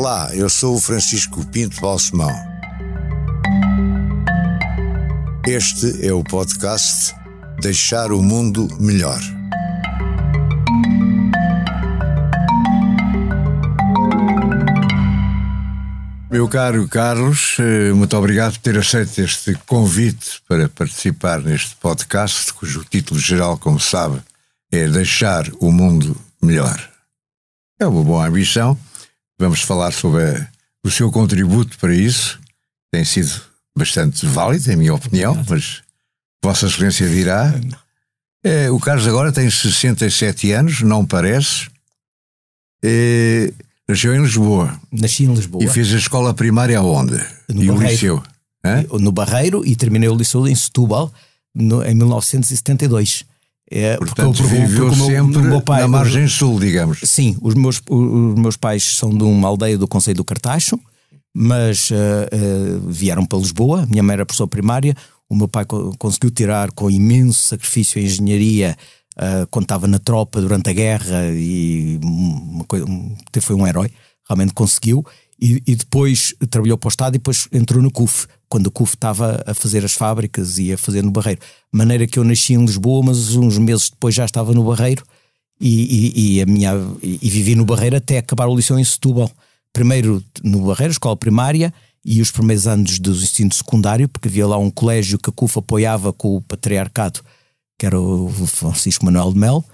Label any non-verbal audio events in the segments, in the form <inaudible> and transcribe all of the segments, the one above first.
Olá, eu sou o Francisco Pinto Balsemão. Este é o podcast Deixar o Mundo Melhor. Meu caro Carlos, eh, muito obrigado por ter aceito este convite para participar neste podcast, cujo título geral, como sabe, é Deixar o Mundo Melhor. É uma boa ambição. Vamos falar sobre a, o seu contributo para isso. Tem sido bastante válido, em minha opinião, mas Vossa Excelência dirá. É, o Carlos agora tem 67 anos, não parece. É, nasceu em Lisboa. Nasci em Lisboa. E fez a escola primária onde? No e Barreiro. o liceu? Hã? No Barreiro e terminei o liceu em Setúbal no, em 1972. É, porque Portanto, eu- porque viveu meu- sempre o meu pai- na margem sul, digamos. Sim, os meus, os meus pais são de uma aldeia do Conselho do Cartacho, mas eh, eh, vieram para Lisboa. Minha mãe era professora primária. O meu pai co- conseguiu tirar com imenso sacrifício a engenharia eh, quando estava na tropa durante a guerra e uma coi- um- até foi um herói. Realmente conseguiu. E, e depois trabalhou para o Estado e depois entrou no CUF, quando o CUF estava a fazer as fábricas e a fazer no Barreiro. Maneira que eu nasci em Lisboa, mas uns meses depois já estava no Barreiro e, e- e a minha, e, e vivi no Barreiro até acabar o liceu em Setúbal. Primeiro no Barreiro, escola primária, e os primeiros anos do ensino secundário, porque havia lá um colégio que a CUF apoiava com o patriarcado, que era o Francisco Manuel de Melo,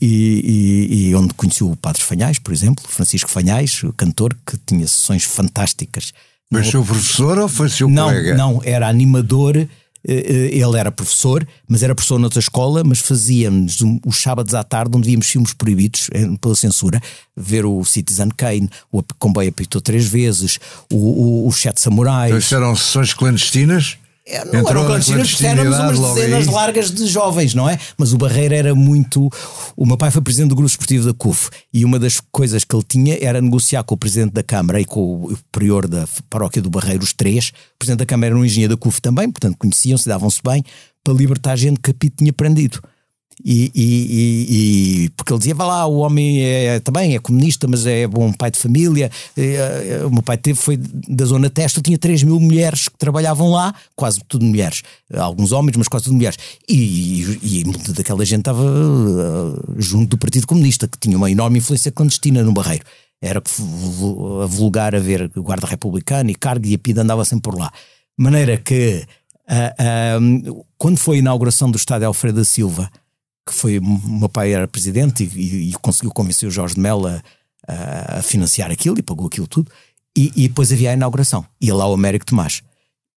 e, e- e onde conheci o Padre Fanhais, por exemplo, Francisco Fanhais, o cantor, que tinha sessões fantásticas. Mas seu professor ou foi seu Não, colega? não, era animador. eh, eh, Ele era professor, mas era professor noutra escola, mas fazíamos um- os sábados à tarde, onde víamos filmes proibidos eh, pela censura, ver o Citizen Kane, o Comboio apitou três vezes, o, o, os Sete Samurais. Então, eram sessões clandestinas? É, não Entrou eram na clandestinas, éramos umas dezenas aí? largas de jovens, não é? Mas o Barreiro era muito. O meu pai foi presidente do grupo esportivo da CUF e uma das coisas que ele tinha era negociar com o presidente da Câmara e com o prior da paróquia do Barreiro, os três. O presidente da Câmara era um engenheiro da CUF também, portanto conheciam-se, davam-se bem, para libertar gente que a Pito tinha prendido. E, e- e- porque ele dizia, vá lá, o homem é, também é comunista, mas é bom pai de família. Eh, eh, O meu pai teve, foi da zona testa, tinha 3 mil mulheres que trabalhavam lá, quase tudo mulheres, alguns homens, mas quase tudo mulheres. E, e, muita daquela gente estava eh, junto do Partido Comunista, que tinha uma enorme influência clandestina no Barreiro. Era a vulgar a ver guarda republicano e cargo e a PIDA andava sempre por lá. De maneira que, ah, ah, quando foi a inauguração do estádio Alfredo da Silva, que foi o meu pai era presidente e, e- conseguiu convencer o Jorge de Mello a, a- financiar aquilo e pagou aquilo tudo. E, e depois havia a inauguração. Ia lá o Américo Tomás.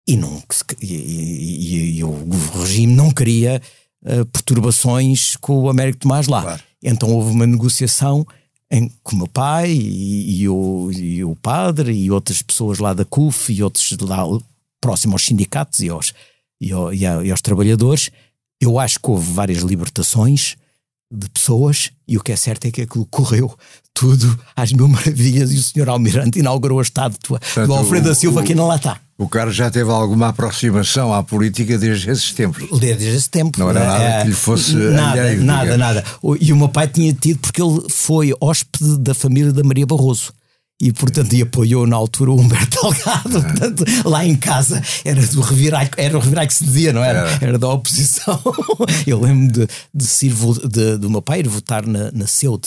E, não, e, e- o regime não queria eh, perturbações com o Américo Tomás lá. Claro. Então houve uma negociação em, com o meu pai e, o, e o padre e outras pessoas lá da CUF e outros lá próximos aos sindicatos e aos, e, ao- e aos trabalhadores. Eu acho que houve várias libertações de pessoas e o que é certo é que aquilo correu tudo às mil maravilhas e o senhor Almirante inaugurou a estátua do Portanto, Alfredo o- da Silva o- que ainda lá está. O Carlos já teve alguma aproximação à política desde esses tempos. Desde esse tempo. Não era Eh, nada que lhe fosse Nada, alheio, nada, digamos. nada. E o meu pai tinha tido, porque ele foi hóspede da família da Maria Barroso. E, portanto, e apoiou na altura o Humberto Delgado. <laughs> Portanto, lá em casa era do revirai, era o revirai que se dizia, não era? Era. Da oposição. <laughs> Eu lembro de, de, vo- de- do meu pai ir votar na, na CEUD.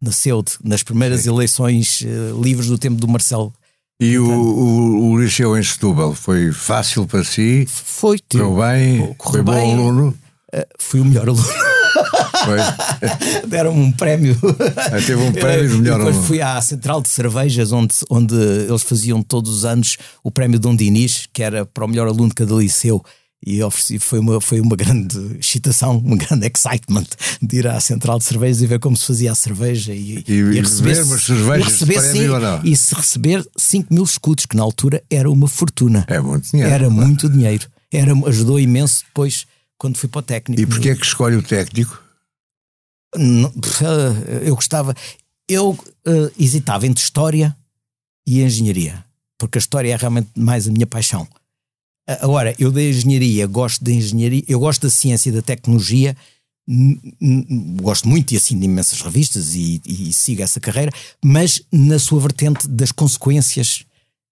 Na CEUD, nas primeiras eleições eh, livres do tempo do Marcelo. E o, o, o liceu em Setúbal foi fácil para si? Foi, Correu bem? Foi bom bem. aluno? Eh, fui o melhor aluno. Foi. <laughs> Deram-me um prémio. Ah, teve um prémio de melhor Depois fui à Central de Cervejas, onde, onde eles faziam todos os anos o prémio Dom Dinis, que era para o melhor aluno de cada liceu. E ofereci, foi, uma, foi uma grande excitação, um grande excitement de ir à Central de Cervejas e ver como se fazia a cerveja e, E- e umas cervejas e receber, sim, e se receber 5 mil escudos, que na altura era uma fortuna. É muito dinheiro. Era muito dinheiro. Era, ajudou imenso depois quando fui para o técnico. E porquê é que escolhe o técnico? Não, eu gostava. Eu eh, hesitava entre história e engenharia, porque a história é realmente mais a minha paixão. Agora, eu da engenharia gosto da engenharia, eu gosto da ciência e da tecnologia, gosto muito e assino imensas revistas e, e, sigo essa carreira, mas na sua vertente das consequências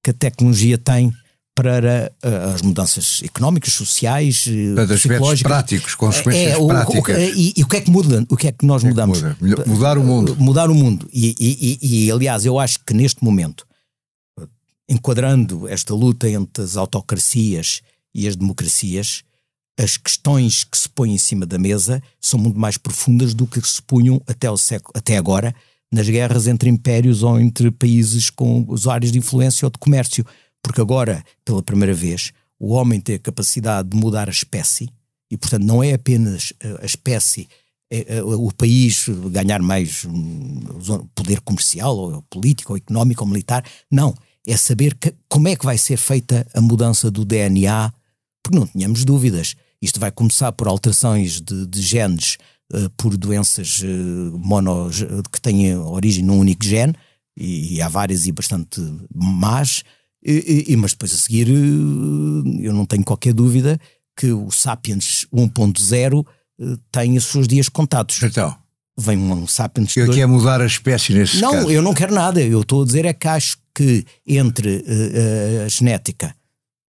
que a tecnologia tem para uh, as mudanças económicas, sociais, eh, para aspectos práticos, consequências é, o, práticas. O, e, e, o que é que muda? O que é que nós que mudamos? É que muda? Mudar o mundo. Mudar o mundo. E, e, aliás, eu acho que neste momento, enquadrando esta luta entre as autocracias e as democracias, as questões que se põem em cima da mesa são muito mais profundas do que se punham até, o século, até agora nas guerras entre impérios ou entre países com áreas de influência ou de comércio. Porque agora, pela primeira vez, o homem tem a capacidade de mudar a espécie e, portanto, não é apenas a espécie, é, é, o país ganhar mais hum, poder comercial, ou político, ou económico, ou militar. Não. É saber que, como é que vai ser feita a mudança do DNA, porque não tínhamos dúvidas isto vai começar por alterações de, de genes uh, por doenças uh, mono, que têm origem num único gene, e, e há várias e bastante más, e, e, mas depois a seguir uh, eu não tenho qualquer dúvida que o Sapiens 1.0 uh, tem os seus dias contados. Então. Vem um Sapiens. Eu quero mudar a espécie nesse Não, caso. eu não quero nada. Eu estou a dizer é que acho que entre a genética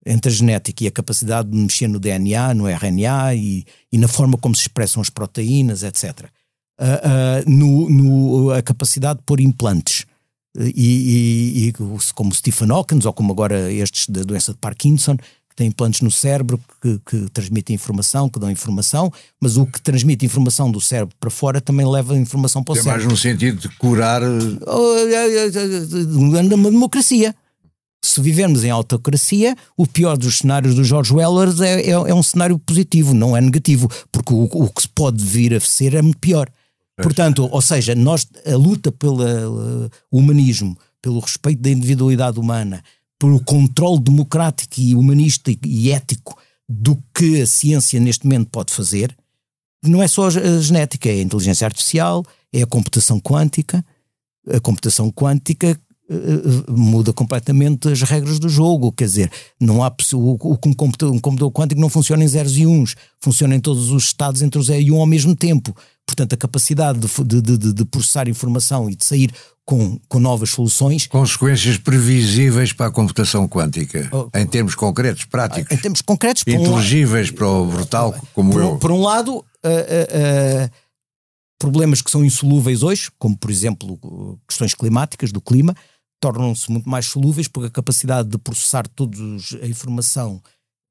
entre a genética e a capacidade de mexer no DNA, no RNA e, e na forma como se expressam as proteínas, etc. Uh, uh, no, no, a capacidade de pôr implantes. E, e, e, como Stephen Hawking, ou como agora estes da doença de Parkinson, que têm implantes no cérebro que, que transmitem informação, que dão informação, mas o que transmite informação do cérebro para fora também leva informação para o é cérebro. É mais no sentido de curar. Uma democracia se vivermos em autocracia, o pior dos cenários do George Wellers é, é, é um cenário positivo, não é negativo, porque o, o, que se pode vir a ser é muito pior. Portanto, ou seja, nós, a luta pelo uh, humanismo, pelo respeito da individualidade humana, pelo controle democrático e humanista e, ético do que a ciência neste momento pode fazer, não é só a genética, é a inteligência artificial, é a computação quântica. A computação quântica eh, muda completamente as regras do jogo. Quer dizer, não há o, um, computador, um computador quântico não funciona em zeros e uns, funciona em todos os estados entre o zero e um ao mesmo tempo. Portanto, a capacidade de, de, de, de processar informação e de sair com, com novas soluções. Consequências previsíveis para a computação quântica, oh, em termos concretos, práticos. Em termos concretos. Inteligíveis para, um, para o brutal como por, eu. Por um lado, uh, uh, uh, problemas que são insolúveis hoje, como por exemplo questões climáticas, do clima, tornam-se muito mais solúveis porque a capacidade de processar toda a informação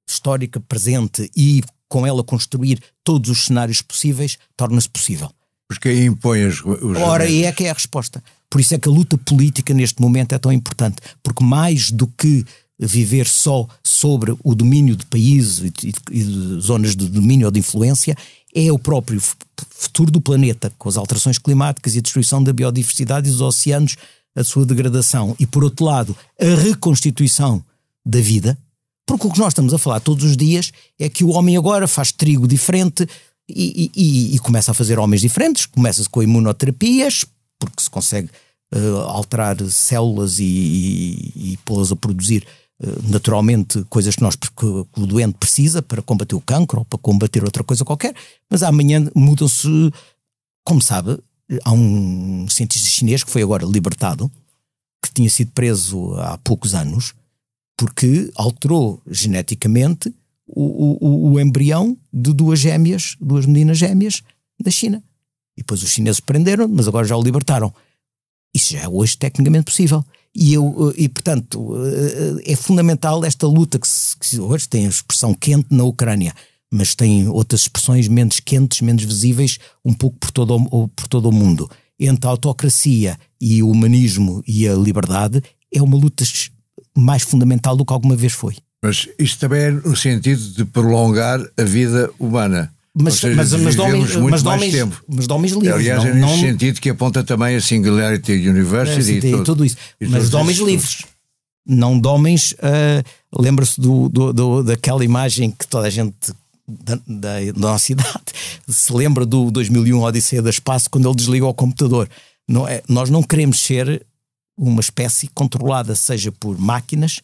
histórica presente e com ela construir todos os cenários possíveis torna-se possível. Porque aí impõe os, os Ora, aí é que é a resposta. Por isso é que a luta política neste momento é tão importante, porque mais do que viver só sobre o domínio de países e, e, de zonas de domínio ou de influência, é o próprio futuro do planeta, com as alterações climáticas e a destruição da biodiversidade e dos oceanos a sua degradação e, por outro lado, a reconstituição da vida, porque o que nós estamos a falar todos os dias é que o homem agora faz trigo diferente e, e, e começa a fazer homens diferentes, começa-se com imunoterapias, porque se consegue uh, alterar células e, e pô-las a produzir uh, naturalmente coisas que, nós, que o doente precisa para combater o cancro ou para combater outra coisa qualquer, mas amanhã mudam-se, como sabe, há um cientista chinês que foi agora libertado, que tinha sido preso há poucos anos, porque alterou geneticamente o, o, o embrião de duas gêmeas, duas meninas gêmeas da China. E depois os chineses prenderam, mas agora já o libertaram. Isso já é hoje tecnicamente possível. E, eu, e portanto, é fundamental esta luta que, se, que hoje tem a expressão quente na Ucrânia mas tem outras expressões menos quentes, menos visíveis, um pouco por todo o, por todo o mundo. Entre a autocracia e o humanismo e a liberdade é uma luta mais fundamental do que alguma vez foi. Mas isto também é no sentido de prolongar a vida humana. Mas, seja, mas, mas, de homens, mas, de homens, tempo. mas de homens livres. Aliás, não, é nesse não, sentido que aponta também a Singularity University e, tudo, tudo isso. mas de homens livres. Não de homens. Uh, Lembra-se do, do, do, daquela imagem que toda a gente da, da, da, nossa <laughs> idade se lembra do 2001 Odisseia do Espaço quando ele desligou o computador. Não é, nós não queremos ser uma espécie controlada, seja por máquinas,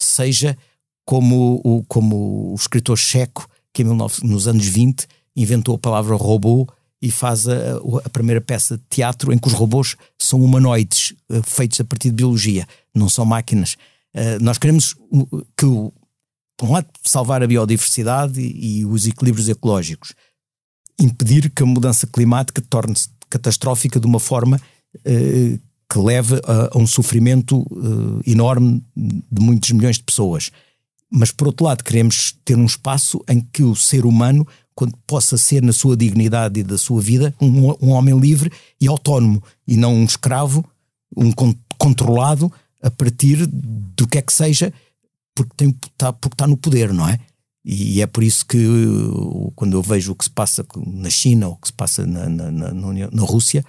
seja como o, como o escritor checo que em 19, nos anos 20 inventou a palavra robô e faz a, a, primeira peça de teatro em que os robôs são humanoides, uh, feitos a partir de biologia, não são máquinas. Uh, nós queremos que, por um lado, salvar a biodiversidade e, e os equilíbrios ecológicos, impedir que a mudança climática torne-se catastrófica de uma forma uh, que leve a, a um sofrimento enorme de muitos milhões de pessoas. Mas, por outro lado, queremos ter um espaço em que o ser humano quando possa ser na sua dignidade e da sua vida um, um homem livre e autónomo e não um escravo, um con controlado a partir do que é que seja, porque tem, está, no poder, não é? E é por isso que quando eu vejo o que se passa na China ou o que se passa na, na, na, na Rússia,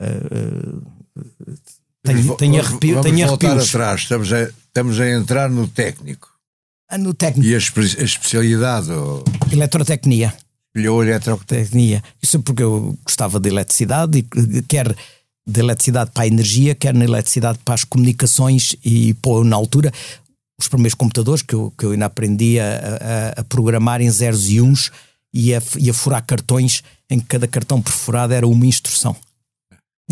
uh, uh, tenho, tenho, arrepio, Vamos tenho voltar atrás, estamos a, estamos a entrar no técnico. Ah, no técnico. E a, a especialidade? Ou... Eletrotecnia escolheu eletrotecnia. Isso é porque eu gostava de eletricidade, e quer de eletricidade para a energia, quer na eletricidade para as comunicações e pô, na altura os primeiros computadores que eu, que eu ainda aprendi a, a, a programar em zeros e uns e a, e a furar cartões em que cada cartão perforado era uma instrução.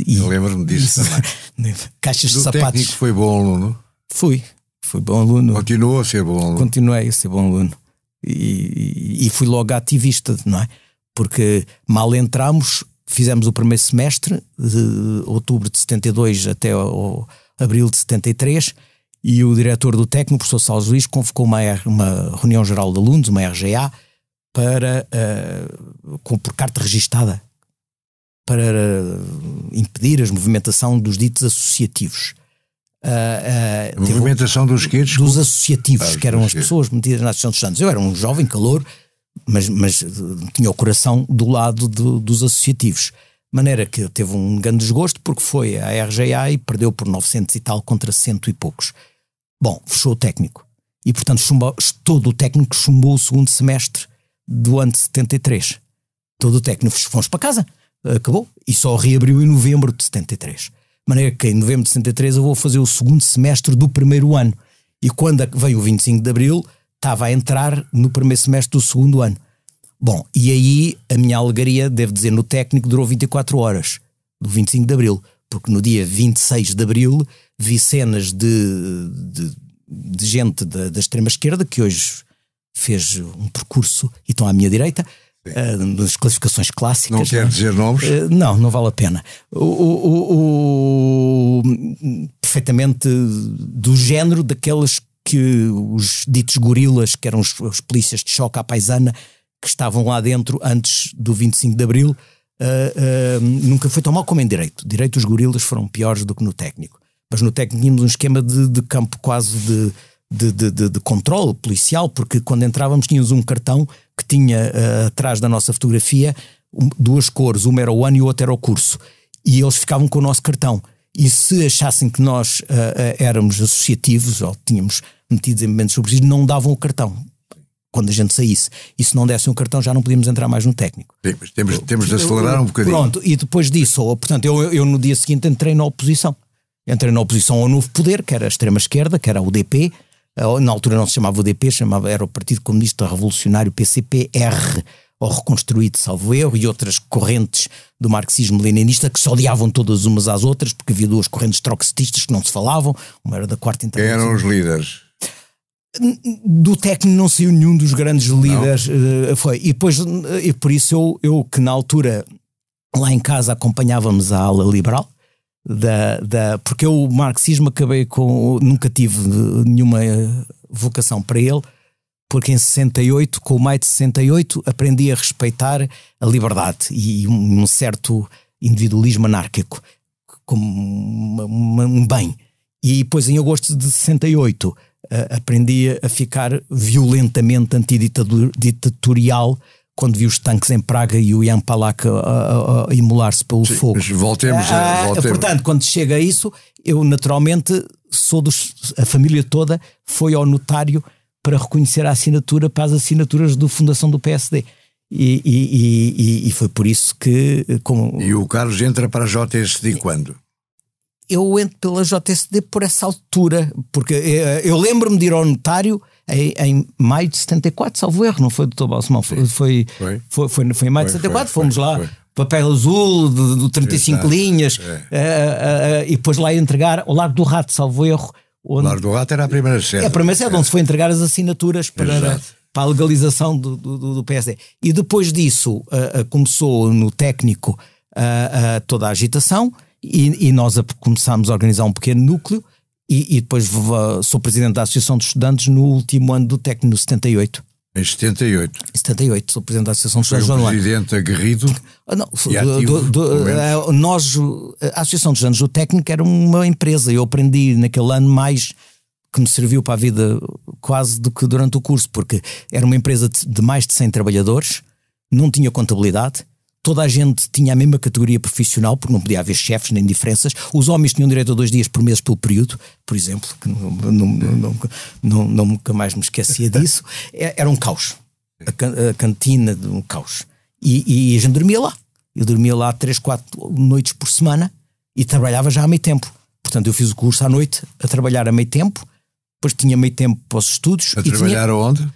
E, eu lembro-me disso isso, também. <laughs> Caixas Do de sapatos. técnico foi bom aluno? Fui, fui bom aluno. Continuou a ser bom aluno? Continuei a ser bom aluno e, e fui logo ativista, não é? Porque mal entramos, fizemos o primeiro semestre, de outubro de 72 até o, abril de 73, e o diretor do técnico, o professor Salles Luís, convocou uma, uma reunião geral de alunos, uma RGA, para, uh, com, por carta registada, para uh, impedir a movimentação dos ditos associativos. Uh, uh, movimentação dos quê? Dos associativos, ah, que eram as pessoas metidas na Associação dos Santos. Eu era um jovem calor, mas, mas tinha o coração do lado de, dos associativos. De maneira que teve um grande desgosto porque foi à RGA e perdeu por 900 e tal contra cento e poucos. Bom, fechou o técnico. E portanto chumbou, todo o técnico chumbou o segundo semestre do ano de 73. Todo o técnico fomos para casa, acabou. E só reabriu em novembro de 73 maneira que em novembro de 63 eu vou fazer o segundo semestre do primeiro ano. E quando veio o 25 de Abril, estava a entrar no primeiro semestre do segundo ano. Bom, e aí a minha alegaria, devo dizer, no técnico durou 24 horas, do 25 de Abril, porque no dia 26 de Abril vi cenas de, de, de gente da, da extrema-esquerda, que hoje fez um percurso e estão à minha direita, nas classificações clássicas. Não quer dizer nomes? Uh, não, não vale a pena. O, o, o, perfeitamente do género daqueles que os ditos gorilas, que eram os, os, polícias de choque à paisana, que estavam lá dentro antes do 25 de Abril, uh, nunca foi tão mal como em direito. Direito, os gorilas foram piores do que no técnico. Mas no técnico tínhamos um esquema de, de campo quase de de, de, de, de controle policial, porque quando entrávamos tínhamos um cartão que tinha uh, atrás da nossa fotografia um, duas cores, uma era o ano e o outro era o curso. E eles ficavam com o nosso cartão. E se achassem que nós uh, uh, éramos associativos ou tínhamos metidos em momentos subsídios, não davam o cartão. Quando a gente saísse. E se não dessem o cartão, já não podíamos entrar mais no técnico. Sim, mas temos, temos de acelerar um bocadinho. Pronto, e depois disso, ou, portanto, eu, eu no dia seguinte entrei na oposição. Entrei na oposição ao novo poder, que era a extrema-esquerda, que era a UDP, na altura não se chamava UDP, chamava, era o Partido Comunista Revolucionário PCPR, ou reconstruído, salvo erro, e outras correntes do marxismo-leninista que se odiavam todas umas às outras, porque havia duas correntes troxetistas que não se falavam, uma era da quarta internacional. Quem eram os líderes? Do técnico não saiu nenhum dos grandes líderes, uh, foi. E depois, e por isso eu, eu que na altura lá em casa acompanhávamos a ala liberal, da, da, porque eu o marxismo acabei com. Nunca tive nenhuma vocação para ele, porque em 68, com o maio de 68, aprendi a respeitar a liberdade e um, certo individualismo anárquico como um bem. E depois, em agosto de 68, uh, aprendi a ficar violentamente antiditatorial quando vi os tanques em Praga e o Jan Palak a, a, imolar-se pelo Sim, fogo. Mas voltemos, a, ah, voltemos. Portanto, quando chega a isso, eu naturalmente sou dos. A família toda foi ao notário para reconhecer a assinatura para as assinaturas do fundação do PSD. E, e, e, e foi por isso que. Como... E o Carlos entra para a JSD quando? Eu entro pela JSD por essa altura, porque eh, eu lembro-me de ir ao notário em, em, maio de 74, salvo erro, não foi, doutor Balsemão? Foi, foi, foi, foi, foi, em maio de 74, fomos lá papel azul do, do 35 Exato. linhas é. uh, uh, uh, e depois lá entregar ao Largo do Rato, salvo erro. Onde... O Largo do Rato era a primeira sede. É a primeira sede, é. onde se foi entregar as assinaturas para, para a legalização do, do, do, PSD. E depois disso começou no técnico toda a agitação e, e, nós começámos a organizar um pequeno núcleo e, e depois sou presidente da Associação de Estudantes no último ano do técnico, no 78. Em 78. Em 78, sou presidente da Associação de Estudantes Foi um presidente aguerrido ah, não, do, do, do, eh, nós, a Associação de Estudantes do Técnico era uma empresa, eu aprendi naquele ano mais que me serviu para a vida quase do que durante o curso, porque era uma empresa de mais de 100 trabalhadores, não tinha contabilidade, toda a gente tinha a mesma categoria profissional, porque não podia haver chefes nem diferenças. Os homens tinham direito a dois dias por mês pelo período, por exemplo, que não, não, não, não, não nunca mais me esquecia disso. <laughs> É, era um caos. A, a cantina de um caos. E, e a gente dormia lá. Eu dormia lá três, quatro noites por semana e trabalhava já a meio tempo. Portanto, eu fiz o curso à noite a trabalhar a meio tempo, depois tinha meio tempo para os estudos. A trabalhar tinha... onde?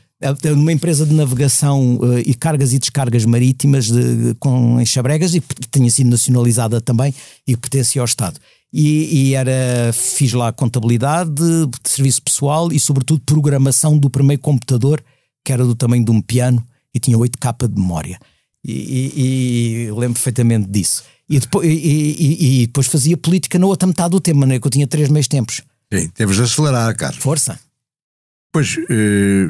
Numa empresa de navegação uh, e cargas e descargas marítimas de, com enxabregas e tinha sido nacionalizada também e pertencia ao Estado. E, e, era, fiz lá contabilidade, de serviço pessoal e sobretudo programação do primeiro computador que era do tamanho de um piano e tinha 8K de memória. E, e, e lembro perfeitamente disso. E depois, e, depois fazia política na outra metade do tema, né? que eu tinha três meses tempos. Sim, temos de acelerar, Carlos. Força. Pois, uh,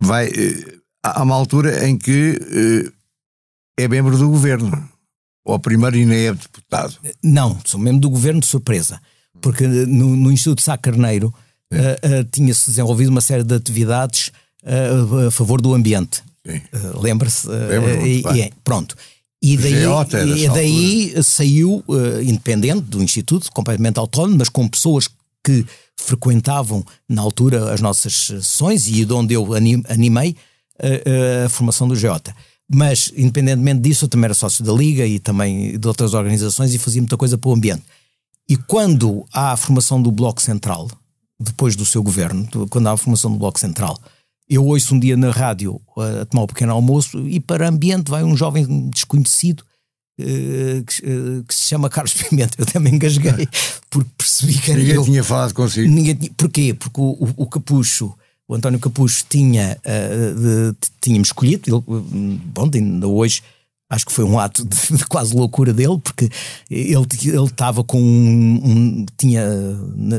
vai. Eh, há uma altura em que eh, é membro do governo. Ou primeiro e nem é deputado. Não, sou membro do governo de surpresa. Porque no, no Instituto Sá Carneiro é. uh, uh, tinha-se desenvolvido uma série de atividades uh, a favor do ambiente. Lembra-se? Lembra pronto. E daí, e daí saiu independente do Instituto, completamente autónomo, mas com pessoas que frequentavam na altura as nossas sessões e de onde eu animei a, a formação do Geota. Mas, independentemente disso, eu também era sócio da Liga e também de outras organizações e fazia muita coisa para o ambiente. E quando há a formação do Bloco Central, depois do seu governo, quando há a formação do Bloco Central, eu ouço um dia na rádio a tomar um pequeno almoço e para ambiente vai um jovem desconhecido eh, que, uh, que, se chama Carlos <laughs> Pimenta. Eu também engasguei porque percebi que era Ninguém eu. tinha falado consigo. Ninguém tinha, porquê? Porque o, o, o Capucho, o António Capucho, tinha, uh, de, tínhamos escolhido, ele, bom, ainda hoje acho que foi um ato de, <laughs> de, quase loucura dele, porque ele ele estava com um, um, tinha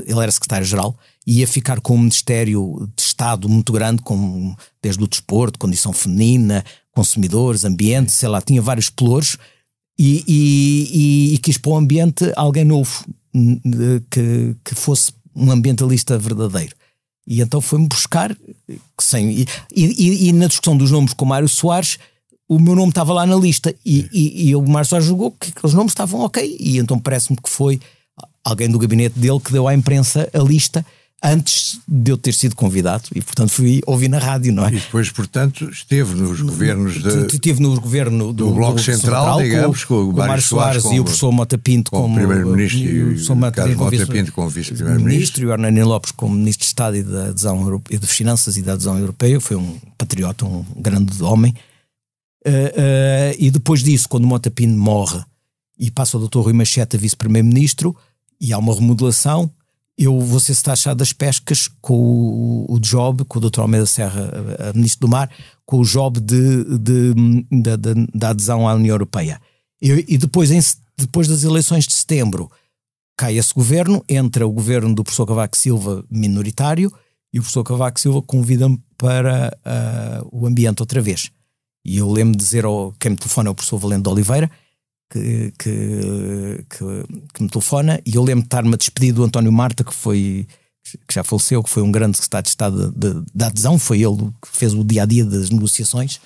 ele era secretário-geral e ia ficar com um ministério de Estado muito grande, com, desde o desporto, condição feminina, consumidores, ambiente, sei lá, tinha vários pelouros e, e, e, quis para o ambiente alguém novo, que, que fosse um ambientalista verdadeiro. E então foi-me buscar, sem, e, e, e, na discussão dos nomes com o Mário Soares, o meu nome estava lá na lista e, e, e o Mário Soares julgou que aqueles nomes estavam ok. E então parece-me que foi alguém do gabinete dele que deu à imprensa a lista antes de eu ter sido convidado e, portanto, fui ouvir na rádio, não é? E depois, portanto, esteve nos governos de, Esteve no governo do, do Bloco do Central, Central, digamos, com, o Mário Soares, e o professor Mota Pinto como, como Primeiro-Ministro e o Mota Pinto como Vice-Primeiro-Ministro e o Hernani Lopes como Ministro de Estado e da adesão Europe... de Finanças e da adesão europeia, foi um patriota, um grande homem. Uh, uh, e depois disso, quando o Mota Pinto morre e passa o Dr. Rui Machete a Vice-Primeiro-Ministro e há uma remodelação, eu vou ser taxado das pescas com o, o, job, com o Dr. Almeida Serra, a, Ministro do Mar, com o job de, de, de, de da adesão à União Europeia. E, e depois, em, depois das eleições de setembro, cai esse governo, entra o governo do professor Cavaco Silva minoritário e o professor Cavaco Silva convida-me para uh, o ambiente outra vez. E eu lembro de dizer ao quem me telefona é o professor Valente de Oliveira, que, que, que, que me telefona e eu lembro de estar-me a despedir do António Marta, que foi que já faleceu, que foi um grande secretário de Estado da adesão, foi ele que fez o dia a dia das negociações.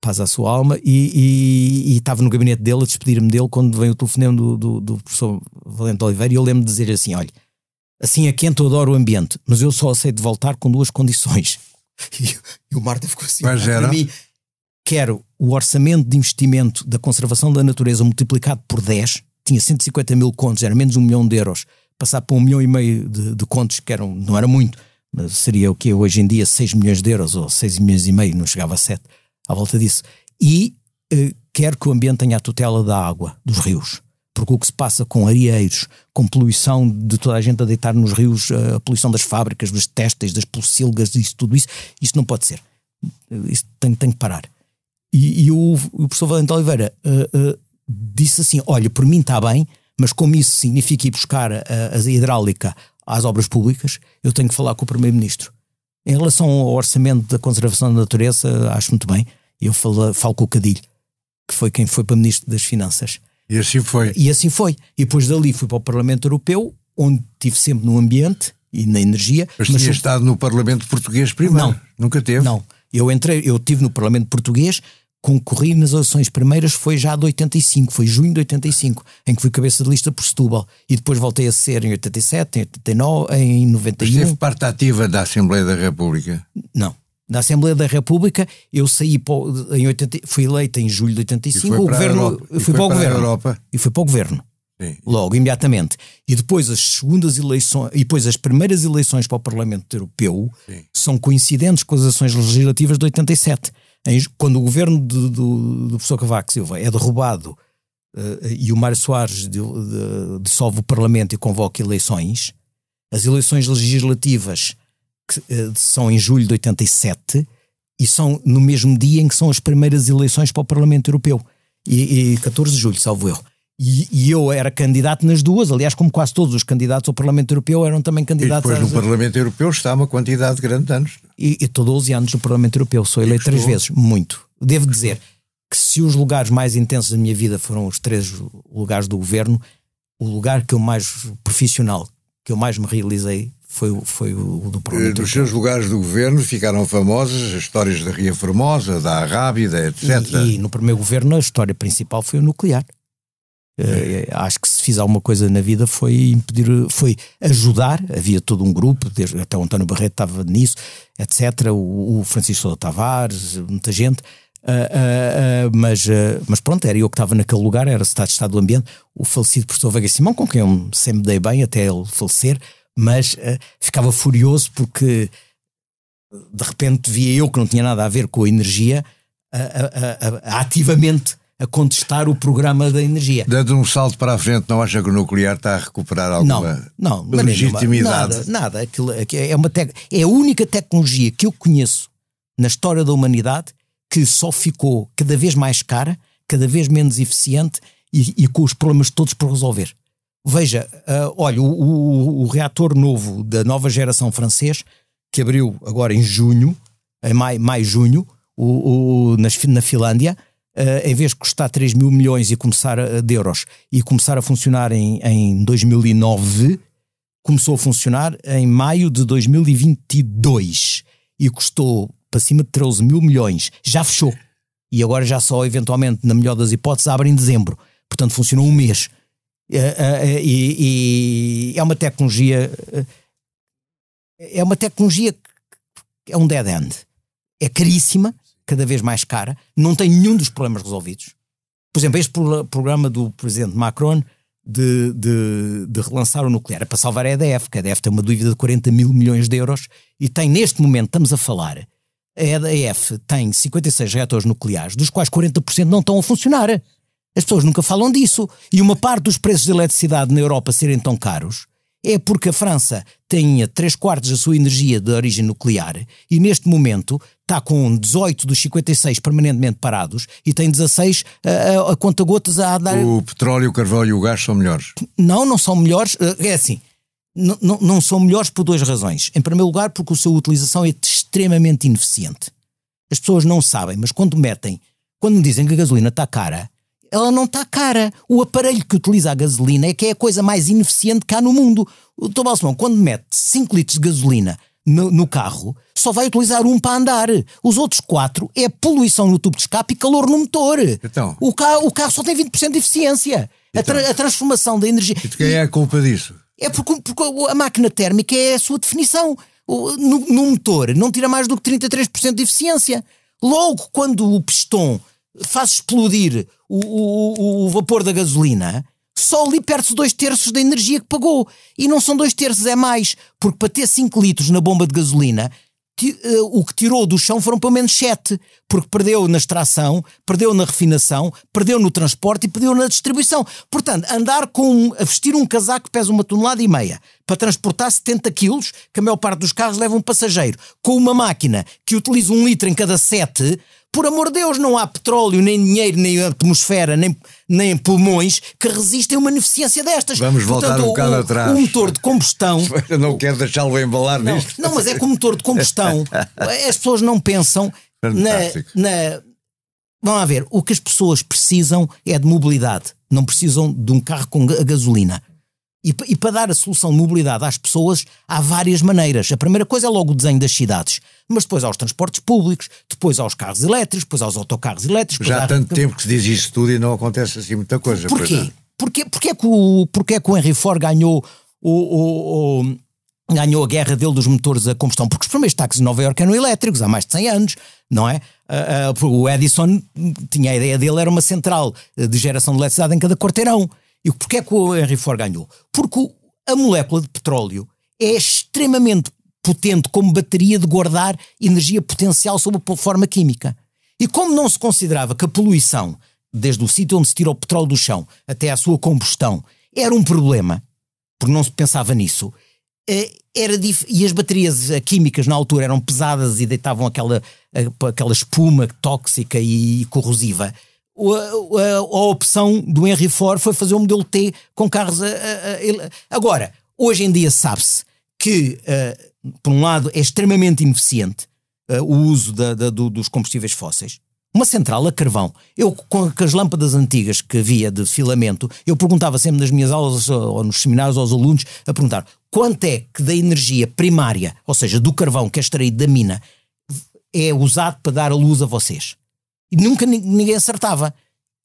Paz à sua alma, e, e, e estava no gabinete dele a despedir-me dele quando veio o telefonema do, do, do, professor Valente Oliveira. E eu lembro de dizer assim: olha, assim é quente, eu adoro o ambiente, mas eu só aceito voltar com duas condições. <laughs> E, e o Marta ficou assim: mas era? Mim, quero o orçamento de investimento da conservação da natureza multiplicado por 10, tinha 150 mil contos, era menos um milhão de euros, passar para um milhão e meio de, de contos, que eram, não era muito, mas seria o que hoje em dia 6 milhões de euros ou 6 milhões e meio, não chegava a 7, à volta disso. E uh, quer que o ambiente tenha a tutela da água, dos rios. Porque o que se passa com areieiros, com poluição de toda a gente a deitar nos rios, a poluição das fábricas, dos têxteis, das pulsilgas, isso, tudo isso, isso não pode ser. Isso tem, tem que parar. E, e o, o, professor Valente Oliveira uh, uh, disse assim: Olha, por mim está bem, mas como isso significa ir buscar a, a hidráulica às obras públicas, eu tenho que falar com o Primeiro-Ministro. Em relação ao orçamento da conservação da natureza, acho muito bem. Eu falo, falo com o Cadilho, que foi quem foi para Ministro das Finanças. E assim foi. E assim foi. E depois dali fui para o Parlamento Europeu, onde estive sempre no ambiente e na energia. Mas, mas tinha estado no Parlamento português primeiro? Não. Nunca teve? Não. Eu entrei, eu estive no Parlamento português, concorri nas eleições primeiras, foi já de 85, foi junho de 85, em que fui cabeça de lista por Setúbal. E depois voltei a ser em 87, em 89, em 91. Mas teve parte ativa da Assembleia da República? Não. Da Assembleia da República, eu saí em 80, fui eleito em julho de 85, o governo, fui para o governo. Europa. E fui para o governo. Sim. Logo, imediatamente. E depois as segundas eleições, e depois as primeiras eleições para o Parlamento Europeu Sim. são coincidentes com as ações legislativas de 87. Em, quando o governo de, do, do professor Cavaco Silva é derrubado uh, e o Mário Soares de, de, dissolve o Parlamento e convoca eleições, as eleições legislativas que, uh, são em julho de 87 e são no mesmo dia em que são as primeiras eleições para o Parlamento Europeu. E, e 14 de julho, salvo erro. E, e, eu era candidato nas duas, aliás, como quase todos os candidatos ao Parlamento Europeu eram também candidatos. E depois às... no Parlamento Europeu está uma quantidade grande de anos. E estou 12 anos no Parlamento Europeu, sou eleito três vezes, muito. Devo dizer que se os lugares mais intensos da minha vida foram os três lugares do governo, o lugar que eu mais profissional, que eu mais me realizei foi, foi o do Parlamento. Dos seus lugares do governo ficaram famosas as histórias da Ria Formosa, da Arrábida, etc. E, e no primeiro governo a história principal foi o nuclear. Uh, acho que se fiz alguma coisa na vida foi impedir, foi ajudar. Havia todo um grupo, desde, até o António Barreto estava nisso, etc. O, o Francisco Tavares, muita gente. Uh, uh, mas, mas pronto, era eu que estava naquele lugar, era Estado de Estado do Ambiente, o falecido professor Vega Simão, com quem eu sempre dei bem até ele falecer, mas ficava furioso porque de repente via eu que não tinha nada a ver com a energia ativamente a contestar o programa da energia. Dando um salto para a frente, não acha que o nuclear está a recuperar alguma não, não, legitimidade? Nada, nada. Aquilo, é, uma tec... é a única tecnologia que eu conheço na história da humanidade que só ficou cada vez mais cara, cada vez menos eficiente e, e com os problemas todos por resolver. Veja, uh, olha, o, o, o, reator novo da nova geração francês, que abriu agora em junho, em maio, maio junho, o, o, na, na Finlândia, em vez de custar 3 mil milhões e começar a, de euros e começar a funcionar em, em 2009, começou a funcionar em maio de 2022 e custou para cima de 13 mil milhões. Já fechou. E agora já só, eventualmente, na melhor das hipóteses, abre em dezembro. Portanto, funcionou um mês. Uh, uh, e, e, é uma tecnologia. é uma tecnologia que é um dead end. É caríssima, cada vez mais cara, não tem nenhum dos problemas resolvidos. Por exemplo, este programa do presidente Macron de, de, de, relançar o nuclear é para salvar a EDF, que a EDF tem uma dívida de 40 mil milhões de euros e tem, neste momento, estamos a falar, a EDF tem 56 reatores nucleares, dos quais 40% não estão a funcionar. As pessoas nunca falam disso. E uma parte dos preços de eletricidade na Europa serem tão caros é porque a França tinha 3 quartos da sua energia de origem nuclear e neste momento está com 18 dos 56 permanentemente parados e tem 16 a, a, a conta-gotas a dar. O petróleo, o carvão e o gás são melhores? Não, não são melhores. Eh, é assim, não, não, não são melhores por duas razões. Em primeiro lugar, porque a sua utilização é extremamente ineficiente. As pessoas não sabem, mas quando metem, quando me dizem que a gasolina está cara, ela não está cara. O aparelho que utiliza a gasolina é que é a coisa mais ineficiente que há no mundo. O Tom Balsemão, quando mete 5 litros de gasolina no, no, carro, só vai utilizar um para andar. Os outros quatro é poluição no tubo de escape e calor no motor. Então, o, carro, o carro só tem 20% de eficiência. Então, a, tra a, transformação da energia. E de quem é a culpa disso? É porque, porque a máquina térmica é a sua definição. No, no motor não tira mais do que 33% de eficiência. Logo, quando o pistão faz explodir o, o, o vapor da gasolina, só ali perde-se dois terços da energia que pagou. E não são dois terços, é mais. Porque para ter 5 litros na bomba de gasolina, eh, o que tirou do chão foram pelo menos sete, porque perdeu na extração, perdeu na refinação, perdeu no transporte e perdeu na distribuição. Portanto, andar com a vestir um casaco que pesa uma tonelada e meia para transportar 70 quilos, que a maior parte dos carros leva um passageiro, com uma máquina que utiliza um litro em cada sete, por amor de Deus, não há petróleo, nem dinheiro, nem atmosfera, nem, nem pulmões que resistem a uma ineficiência destas. Vamos voltar Portanto, um bocado o, atrás. O motor de combustão. <laughs> Eu não quero deixá-lo embalar Não, nisto. não, mas é que o motor de combustão, <laughs> as pessoas não pensam na, Fantástico. na. Vamos lá ver, o que as pessoas precisam é de mobilidade, não precisam de um carro com ga- gasolina. E, e para dar a solução de mobilidade às pessoas, há várias maneiras. A primeira coisa é logo o desenho das cidades, mas depois há os transportes públicos, depois há os carros elétricos, depois há os autocarros elétricos. Já há tanto tempo que se diz isso tudo e não acontece assim muita coisa. Porquê? não. Porquê, porquê, que o, porquê que o Henry Ford ganhou o, o- o- ganhou a guerra dele dos motores a combustão? Porque os primeiros táxis de Nova Iorque eram elétricos há mais de 100 anos, não é? Ah, ah, o Edison tinha a ideia dele, era uma central de geração de eletricidade em cada quarteirão. E porquê que o Henry Ford ganhou? Porque a molécula de petróleo é extremamente potente como bateria de guardar energia potencial sob a forma química. E como não se considerava que a poluição, desde o sítio onde se tira o petróleo do chão até à sua combustão, era um problema, porque não se pensava nisso, eh, era e as baterias eh, químicas na altura eram pesadas e deitavam aquela, eh, aquela espuma tóxica e corrosiva. A, a- a opção do Henry Ford foi fazer um modelo T com carros. a- Agora, hoje em dia sabe-se que, eh, por um lado, é extremamente ineficiente eh, o uso da- da- do- dos combustíveis fósseis. Uma central a carvão. Eu, com, as lâmpadas antigas que havia de filamento, eu perguntava sempre nas minhas aulas ou nos seminários aos alunos a perguntar quanto é que da energia primária, ou seja, do carvão que é extraído da mina, é usado para dar a luz a vocês. E nunca ni- ninguém acertava.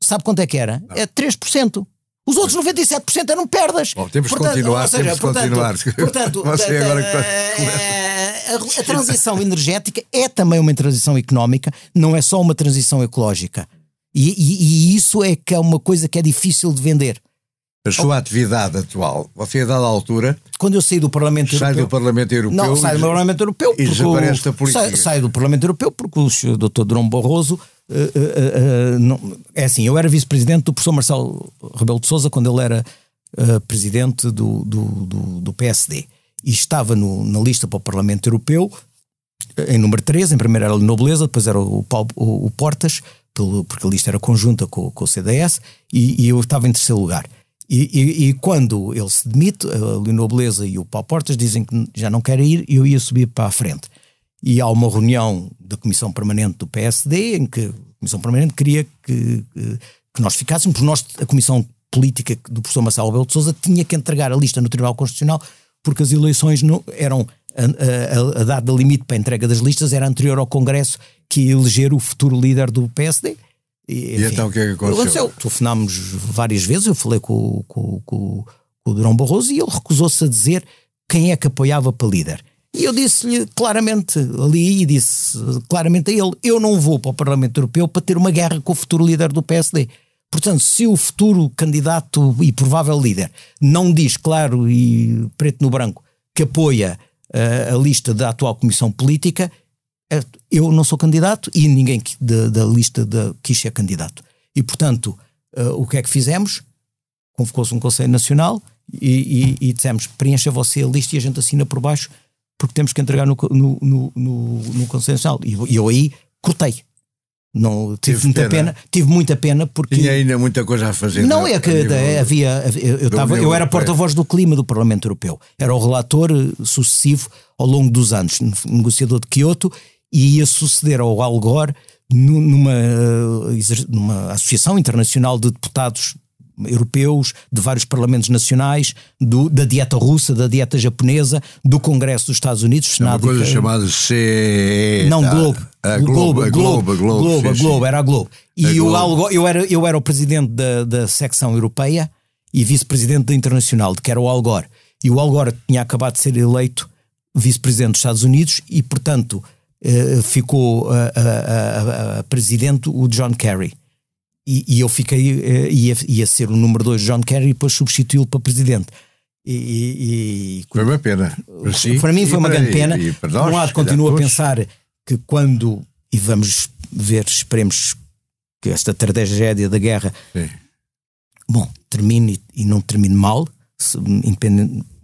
Sabe quanto é que era? É 3%. Os outros 97% eram perdas. Bom, temos que continuar, ou seja, temos portanto, continuar. Portanto, <laughs> Você agora da- que a, a transição energética é também uma transição económica, não é só uma transição ecológica. E, e- e isso é que é uma coisa que é difícil de vender. A sua atividade atual, você a dada altura Quando eu saí do Parlamento sai Europeu. do Parlamento Europeu Não, sai do Parlamento Europeu e desaparece da política. Sai, sai do Parlamento Europeu porque o. Dr. Durão Barroso eh, eh, eh, não- é assim, eu era vice-presidente do professor Marcelo Rebelo de Sousa quando ele era presidente do, do, do, do PSD e estava no- na lista para o Parlamento Europeu em número 3, em primeiro era o Nobleza, depois era o, Paulo- o- o Portas, pelo- porque a lista era conjunta com, com o CDS, e, e eu estava em terceiro lugar. E, e- e quando ele se demite, a Lino Beleza e o Paulo Portas dizem que já não querem ir, eu ia subir para a frente. E há uma reunião da Comissão Permanente do PSD, em que a Comissão Permanente queria que, que- nós ficássemos, porque nós, a Comissão Política do professor Marcelo Rebelo de Sousa tinha que entregar a lista no Tribunal Constitucional, porque as eleições não eram a, a- a data limite para a entrega das listas era anterior ao Congresso que ia eleger o futuro líder do PSD. E então o que é que aconteceu? Telefonámos várias vezes, eu falei com, com, com, com o Durão Barroso e ele recusou-se a dizer quem é que apoiava para líder. E eu disse-lhe claramente ali, e disse claramente a ele: eu não vou para o Parlamento Europeu para ter uma guerra com o futuro líder do PSD. Portanto, se o futuro candidato e provável líder não diz claro e preto no branco que apoia eh, a lista da atual Comissão Política, eh, eu não sou candidato e ninguém da, da lista da, quis ser candidato. E, portanto, eh, o que é que fizemos? Convocou-se um Conselho Nacional e, e, e dissemos: preencha você a lista e a gente assina por baixo, porque temos que entregar no, no, no, no, Nacional. E eu, eu aí cortei. Não, tive Teve muita pena? pena. tive muita pena porque. Tinha ainda muita coisa a fazer. Não, é que nível- eh, havia. Eu, tava, eu era porta-voz do clima do Parlamento Europeu. Era o relator eh, sucessivo ao longo dos anos, negociador de Kyoto, e ia suceder ao Al Gore nu- numa, eh, numa associação internacional de deputados europeus, de vários parlamentos nacionais, do- da dieta russa, da dieta japonesa, do Congresso dos Estados Unidos, É Uma Senado coisa chamada CE. não? Globo. A Globo, a Globo, a Globo. Globo, a sim, Globo, sim. era a Globo. E A o Globo. Eu, era, eu era o presidente da, da secção europeia e vice-presidente da Internacional, que era o Al Gore. E o Al Gore tinha acabado de ser eleito vice-presidente dos Estados Unidos e, portanto, eh, ficou a, a- a- a presidente o John Kerry. E, e eu fiquei, eh, ia, ia ser o número 2 John Kerry e depois substituí-lo para presidente. E, e, foi uma pena. Para, si, para mim foi uma grande pena. E, nós, um lado, continuo a pensar que quando, e vamos ver, esperemos que esta tragédia da guerra, Sim. bom, termine e não termine mal, se,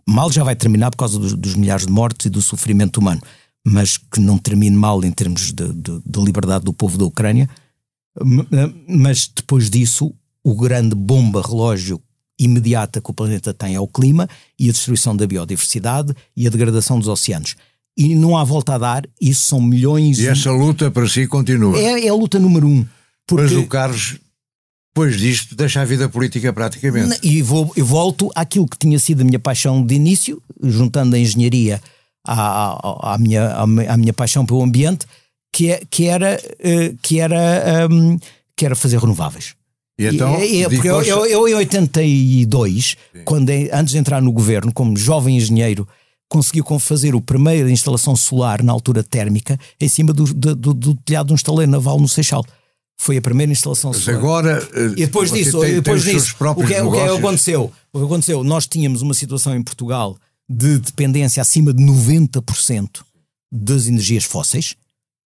mal já vai terminar por causa dos, dos, milhares de mortes e do sofrimento humano, mas que não termine mal em termos de, de, de liberdade do povo da Ucrânia. Mas depois disso, o grande bomba relógio imediata que o planeta tem é o clima e a destruição da biodiversidade e a degradação dos oceanos. E não há volta a dar, isso são milhões. E essa luta para si continua. É, é a luta número um. Porque... Mas o Carlos, depois disto, deixa a vida política praticamente. E vou, eu volto àquilo que tinha sido a minha paixão de início, juntando a engenharia à, à, à, minha, à minha paixão pelo ambiente, que, é, que, era, eh, que, era, um, que era fazer renováveis. E então, e, é, porque eu, eu, eu, em 82, Sim. quando, antes de entrar no governo, como jovem engenheiro, conseguiu fazer o primeiro instalação solar na altura térmica em cima do, do, do, do telhado de um estaleiro naval no Seixal. Foi a primeira instalação Mas solar. agora. Eh, e depois disso, tem, depois tem disso o, que, é, o que é aconteceu? O que aconteceu? Nós tínhamos uma situação em Portugal de dependência acima de 90% das energias fósseis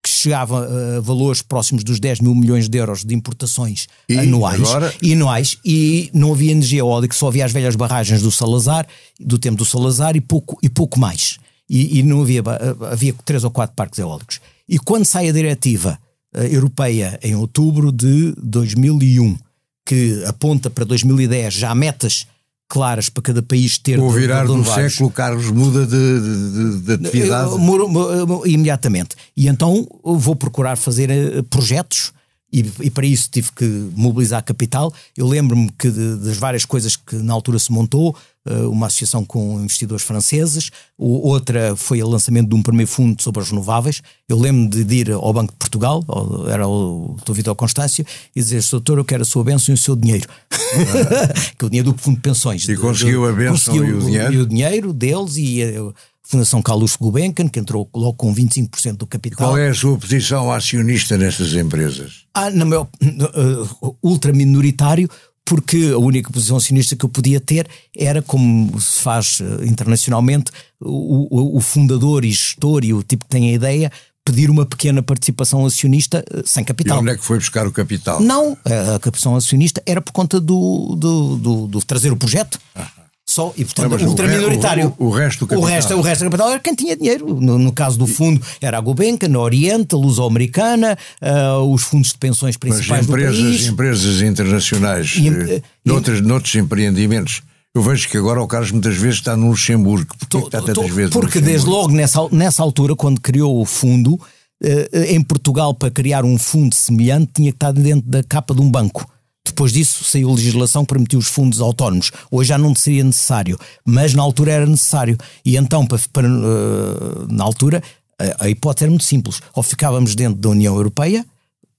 que chegava a valores próximos dos 10 mil milhões de euros de importações e anuais, agora... e anuais e não havia energia eólica, só havia as velhas barragens do Salazar, do tempo do Salazar e pouco, e pouco mais. E, e não havia, havia três ou quatro parques eólicos. E quando sai a diretiva uh, europeia em outubro de 2001, que aponta para 2010 já metas claras para cada país ter. O virar do século, Carlos muda de, de, de atividade? Eu, imediatamente. E então vou procurar fazer eh, projetos. E, e, para isso tive que mobilizar capital. Eu lembro-me que de, das várias coisas que na altura se montou, eh, uma associação com investidores franceses, outra foi o lançamento de um primeiro fundo sobre as renováveis. Eu lembro-me de ir ao Banco de Portugal, era o Dr. Vitor Constâncio, e dizer: Doutor, eu quero a sua bênção e o seu dinheiro. <laughs> que é o dinheiro do fundo de pensões. E conseguiu a bênção e o dinheiro? E o dinheiro deles e a Fundação Carlos Gulbenkian, que entrou logo com 25% do capital. Qual é a sua posição acionista nestas empresas? Ah, no meu uh, ultra minoritário, porque a única posição acionista que eu podia ter era, como se faz uh, internacionalmente, o, o, o, fundador e gestor e o tipo que tem a ideia pedir uma pequena participação acionista uh, sem capital. E onde é que foi buscar o capital? Não, a, a participação acionista era por conta do, do, do, do trazer o projeto. Ah só, e portanto não, ultraminoritário. O, o, o, resto do capital. O resto, o resto do capital era quem tinha dinheiro. No, no caso do fundo, era a Gulbenkian, a Oriente, a Luso-Americana, uh, os fundos de pensões principais Mas empresas, do país. empresas internacionais, e, eh, noutros, noutros empreendimentos. Eu vejo que agora o Carlos muitas vezes está no Luxemburgo. Porquê está tantas vezes Porque desde logo nessa, nessa altura, quando criou o fundo, uh, em Portugal, para criar um fundo semelhante, tinha que estar dentro da capa de um banco. Depois disso saiu legislação que permitiu os fundos autónomos. Hoje já não seria necessário, mas na altura era necessário. E então, para, para uh, na altura, a, a, hipótese era muito simples. Ou ficávamos dentro da União Europeia,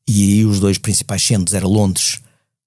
e aí os dois principais centros eram Londres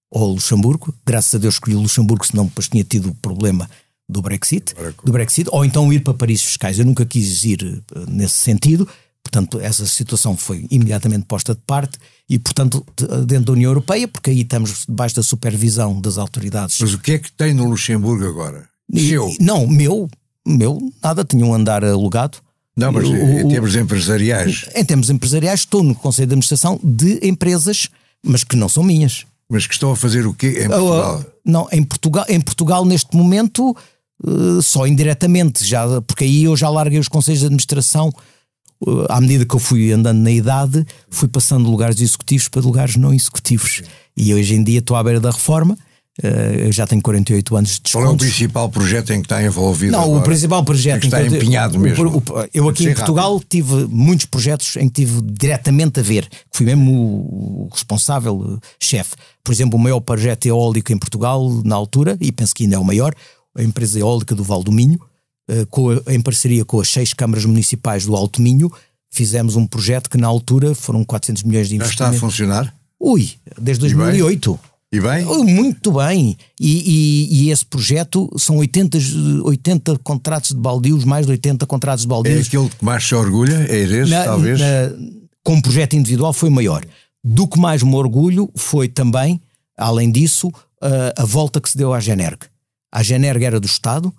ou Luxemburgo. Graças a Deus escolhi Luxemburgo, senão depois tinha tido o problema do Brexit, do Brexit, ou então ir para paraísos fiscais. Eu nunca quis ir uh, nesse sentido, portanto, essa situação foi imediatamente posta de parte e, portanto, dentro da União Europeia, porque aí estamos debaixo da supervisão das autoridades. Mas o que é que tem no Luxemburgo agora? Seu? Não, meu, meu, nada, tinha um andar alugado. Não, mas o, em termos empresariais. Em termos empresariais, estou no Conselho de Administração de empresas, mas que não são minhas. Mas que estão a fazer o quê em Portugal? Uh, não, em Portugal, em Portugal neste momento, uh, só indiretamente, já, porque aí eu já larguei os Conselhos de Administração à medida que eu fui andando na idade, fui passando de lugares executivos para lugares não executivos. E hoje em dia estou à beira da reforma. Uh, já tenho 48 anos de descontos. Qual é o principal projeto em que está envolvido? Não, agora? o principal projeto em que está empenhado mesmo. O, o, eu aqui em Portugal rápido. tive muitos projetos em que tive diretamente a ver, fui mesmo o, responsável, chefe. Por exemplo, o maior projeto eólico em Portugal na altura, e penso que ainda é o maior, a empresa eólica do Val do Minho, eh, em parceria com as seis câmaras municipais do Alto Minho, fizemos um projeto que na altura foram 400 milhões de investimento. Já está a funcionar? Ui, desde 2008. E bem? Muito bem. E, e, e, esse projeto são 80, 80 contratos de baldios, mais de 80 contratos de baldios. É aquele que mais se orgulha? É esse, na, talvez? Na, com projeto individual foi maior. Do que mais me orgulho foi também, além disso, a, a volta que se deu à Generg. A Generg era do Estado,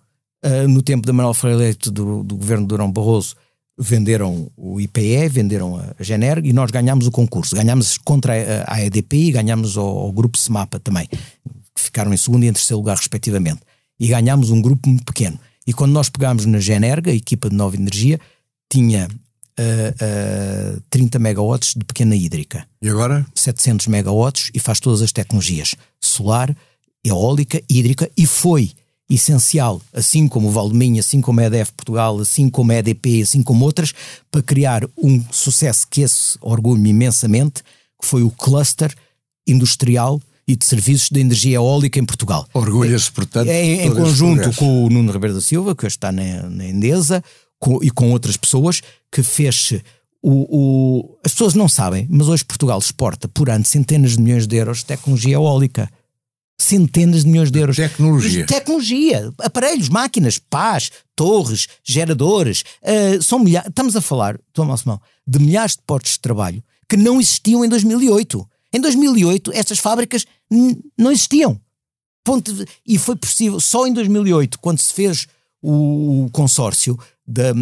Uh, no tempo da Manuel Freire Leite, do, do governo de Durão Barroso, venderam o IPE, venderam a Gener e nós ganhámos o concurso. Ganhámos contra a, a EDP e ganhámos ao, ao grupo Semapa também, que ficaram em segundo e em terceiro lugar, respectivamente. E ganhámos um grupo muito pequeno. E quando nós pegámos na Generga, a equipa de Nova Energia, tinha uh, uh, 30 megawatts de pequena hídrica. E agora? 700 megawatts e faz todas as tecnologias: solar, eólica, hídrica e foi essencial, assim como o Valdeminha, assim como a EDF Portugal, assim como a EDP, assim como outras, para criar um sucesso que esse orgulho imensamente, que foi o cluster industrial e de serviços de energia eólica em Portugal. Orgulha-se, portanto, é, em, em conjunto com o Nuno Ribeiro da Silva, que hoje está na, na Endesa, com, e com outras pessoas, que fez o, o, As pessoas não sabem, mas hoje Portugal exporta por ano centenas de milhões de euros de tecnologia eólica centenas de milhões de euros. Tecnologia. Tecnologia, aparelhos, máquinas, pás, torres, geradores. Uh, são milhares, estamos a falar, Tomás Simão, de milhares de postos de trabalho que não existiam em 2008. Em 2008, estas fábricas não existiam. Ponto e foi possível, só em 2008, quando se fez o, o consórcio da,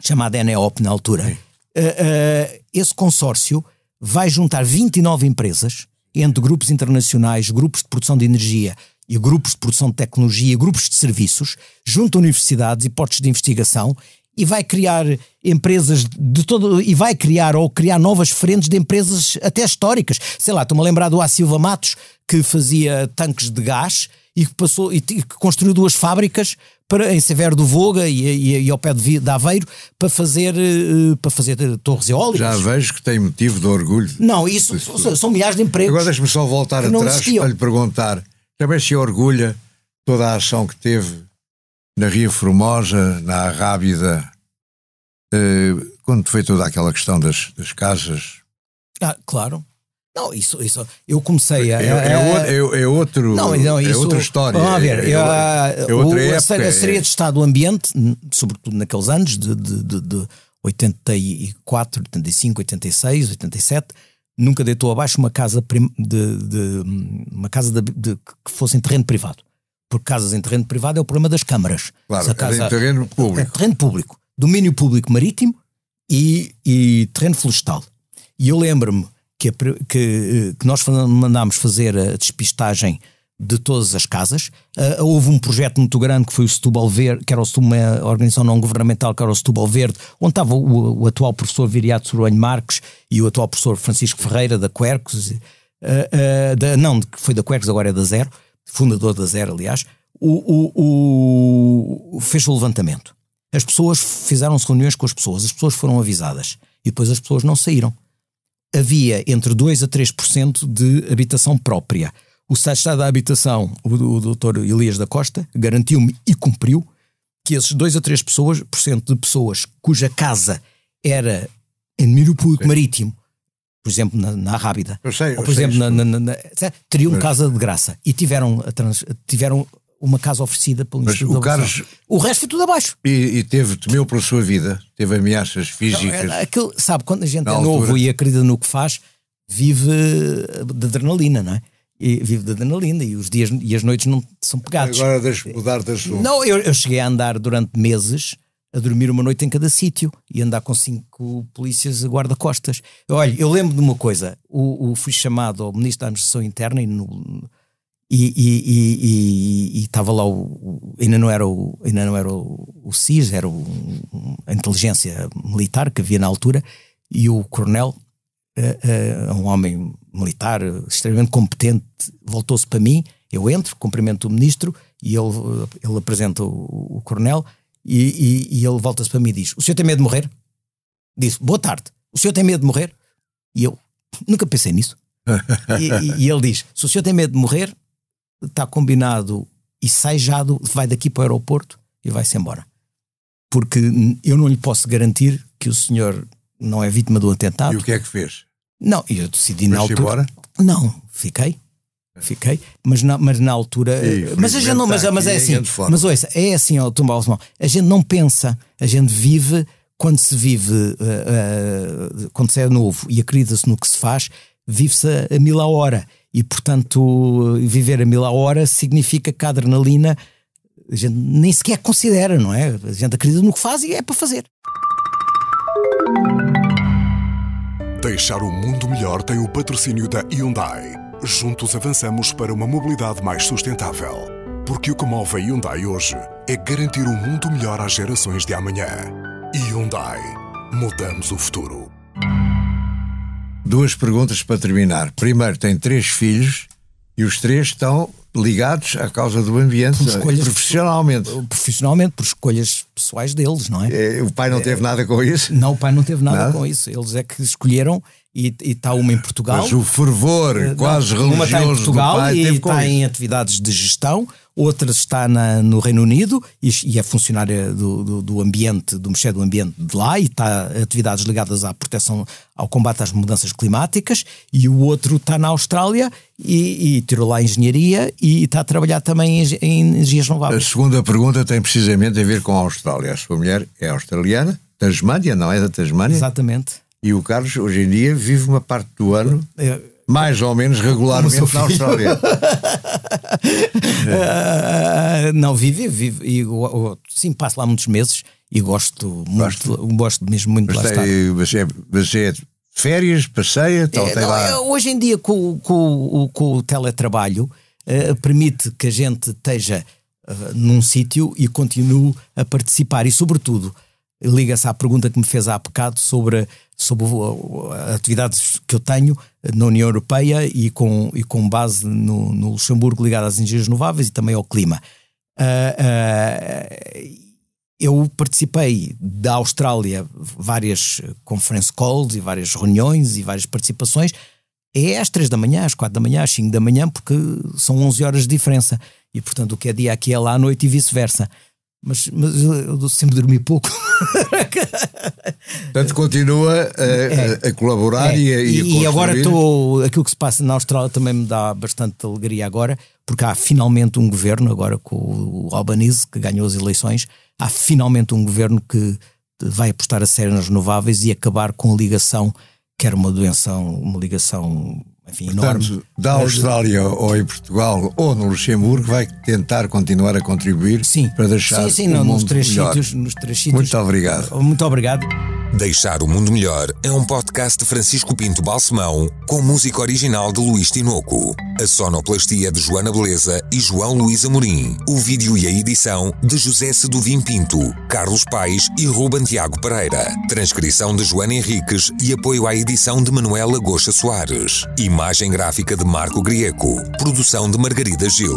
chamada Eneop na altura, uh, uh, esse consórcio vai juntar 29 empresas entre grupos internacionais, grupos de produção de energia e grupos de produção de tecnologia, grupos de serviços, junto a universidades e portos de investigação e vai criar empresas de todo e vai criar ou criar novas frentes de empresas até históricas. Sei lá, estou-me a lembrar do A Silva Matos que fazia tanques de gás e que passou e que construiu duas fábricas para, em Severo do Voga e, e, e, ao pé de, de Aveiro para fazer, uh, para fazer torres eólicas. Já vejo que tem motivo de orgulho. Não, isso são, são milhares de empregos. Agora deixe-me só voltar atrás para lhe perguntar: também se orgulha toda a ação que teve na Ria Formosa, na Arrábida, uh, quando foi toda aquela questão das, das casas? Ah, claro. Não, isso, isso eu comecei a. É, é, é, é outro, não, não, é isso, é outra história. Vamos ver, é, é, é outra o, época. A Secretaria de Estado do Ambiente, sobretudo naqueles anos de, de, de, de 84, 85, 86, 87, nunca deitou abaixo uma casa de, de uma casa de, de, que fosse em terreno privado. Porque casas em terreno privado é o problema das câmaras. Claro, casa, em terreno público. É, terreno público. Domínio público marítimo e, e terreno florestal. E eu lembro-me que, que, que nós mandámos fazer a despistagem de todas as casas. Uh, houve um projeto muito grande que foi o Setúbal Verde, que era uma organização não governamental, que era o Setúbal Verde, onde estava o, o atual professor Viriato Soronho Marques e o atual professor Francisco Ferreira da Quercus, uh, uh, da, não, que foi da Quercus, agora é da Zero, fundador da Zero, aliás, o, o, o, fez o levantamento. As pessoas fizeram-se reuniões com as pessoas, as pessoas foram avisadas e depois as pessoas não saíram havia entre 2% a 3% de habitação própria. O Estado da Habitação, o, o doutor Elias da Costa, garantiu-me e cumpriu que esses 2 a 3% pessoas, por cento de pessoas cuja casa era em domínio público marítimo, por exemplo, na, na Rábida, sei, ou por exemplo, na, na, teriam casa de graça e tiveram, trans, tiveram uma casa oferecida pelo Ministro o Carlos O resto foi tudo abaixo. E, e, teve, temeu pela sua vida, teve ameaças físicas. Não, é, aquilo, sabe, quando a gente é altura. novo e acredita no que faz, vive de adrenalina, não é? E vive de adrenalina e os dias e as noites não são pegados. Agora deixe mudar das Não, eu, eu cheguei a andar durante meses a dormir uma noite em cada sítio e andar com cinco polícias guarda-costas. Olha, eu lembro de uma coisa: o, o, fui chamado ao Ministro da Administração Interna e no, e estava lá o, ainda não era o ainda não era o, o CIS, era o, a inteligência militar que havia na altura e o coronel uh, uh, um homem militar extremamente competente voltou-se para mim eu entro, cumprimento o ministro e ele, ele apresenta o, o coronel e, e, e ele volta-se para mim e diz o senhor tem medo de morrer? disse, boa tarde, o senhor tem medo de morrer? e eu, nunca pensei nisso e, e ele diz, se o senhor tem medo de morrer está combinado e sai já, do, vai daqui para o aeroporto e vai-se embora. Porque eu não lhe posso garantir que o senhor não é vítima do atentado. E o que é que fez? Não, eu decidi na altura. Embora? Não, fiquei. Fiquei, mas na, mas na altura. E, mas a gente não, mas, mas é assim. Mas ouça, é assim, ó, Tom a gente não pensa, a gente vive quando se vive, uh, uh, quando se é novo e acredita-se no que se faz, vive-se a, a mil a hora e, portanto, viver a mil a hora significa que a adrenalina a gente nem sequer considera, não é? A gente acredita no que faz e é para fazer. Deixar o mundo melhor tem o patrocínio da Hyundai. Juntos avançamos para uma mobilidade mais sustentável. Porque o que move a Hyundai hoje é garantir um mundo melhor às gerações de amanhã. Hyundai. Mudamos o futuro. Duas perguntas para terminar. Primeiro, tem três filhos e os três estão ligados à causa do ambiente profissionalmente. Profissionalmente, por escolhas pessoais deles, não é? é o pai não teve nada com isso? Não, o pai não teve nada, nada? com isso. Eles é que escolheram e, está uma em Portugal. Mas o fervor uh, quase não, religioso uma está em Portugal e está em atividades de gestão outra está na, no Reino Unido e, e é funcionária do, do, do, ambiente, do Ministério do Ambiente de lá e está atividades ligadas à proteção, ao combate às mudanças climáticas e o outro está na Austrália e, e tirou lá engenharia e está a trabalhar também em, em energias renováveis. A segunda pergunta tem precisamente a ver com a Austrália. A sua mulher é australiana, Tasmânia, não é da Tasmânia? Exatamente. E o Carlos, hoje em dia, vive uma parte do ano é, mais ou menos regularmente na Austrália. uh, <laughs> não, vive, vive. E, sim, passo lá muitos meses e gosto muito, gosto mesmo muito mas de lá tem, estar. Mas é, é férias, passeia, tal, é, não, lá. É, hoje em dia, com, com, com o teletrabalho, uh, permite que a gente esteja uh, num sítio e continue a participar e, sobretudo, liga-se à pergunta que me fez há bocado sobre, sobre atividades que eu tenho na União Europeia e com, e com base no, no Luxemburgo ligado às energias renováveis e também ao clima. Uh, uh, eu participei da Austrália várias conference calls e várias reuniões e várias participações. É às três da manhã, às quatro da manhã, às cinco da manhã, porque são 11 horas de diferença. E, portanto, o que é dia aqui é lá à noite e vice-versa mas, mas eu sempre dormi pouco. Portanto, continua a, é, a colaborar é, e a, e, e agora estou. Aquilo que se passa na Austrália também me dá bastante alegria agora, porque há finalmente um governo, agora com o Albanese, que ganhou as eleições, há finalmente um governo que vai apostar a sério nas renováveis e acabar com a ligação, que era uma doença, uma ligação enfim, Portanto, enorme. da Austrália ou em Portugal ou no Luxemburgo vai tentar continuar a contribuir sim. para deixar sim, sim, o não, mundo nos três melhor. Sítios, nos três sítios. Muito obrigado. Muito obrigado. Deixar o Mundo Melhor é um podcast de Francisco Pinto Balsemão com música original de Luís Tinoco. A sonoplastia de Joana Beleza e João Luís Amorim. O vídeo e a edição de José Seduvim Pinto, Carlos Paes e Ruben Tiago Pereira. Transcrição de Joana Henriques e apoio à edição de Manuela Goxa Soares. Imagem gráfica de Marco Grieco. Produção de Margarida Gil.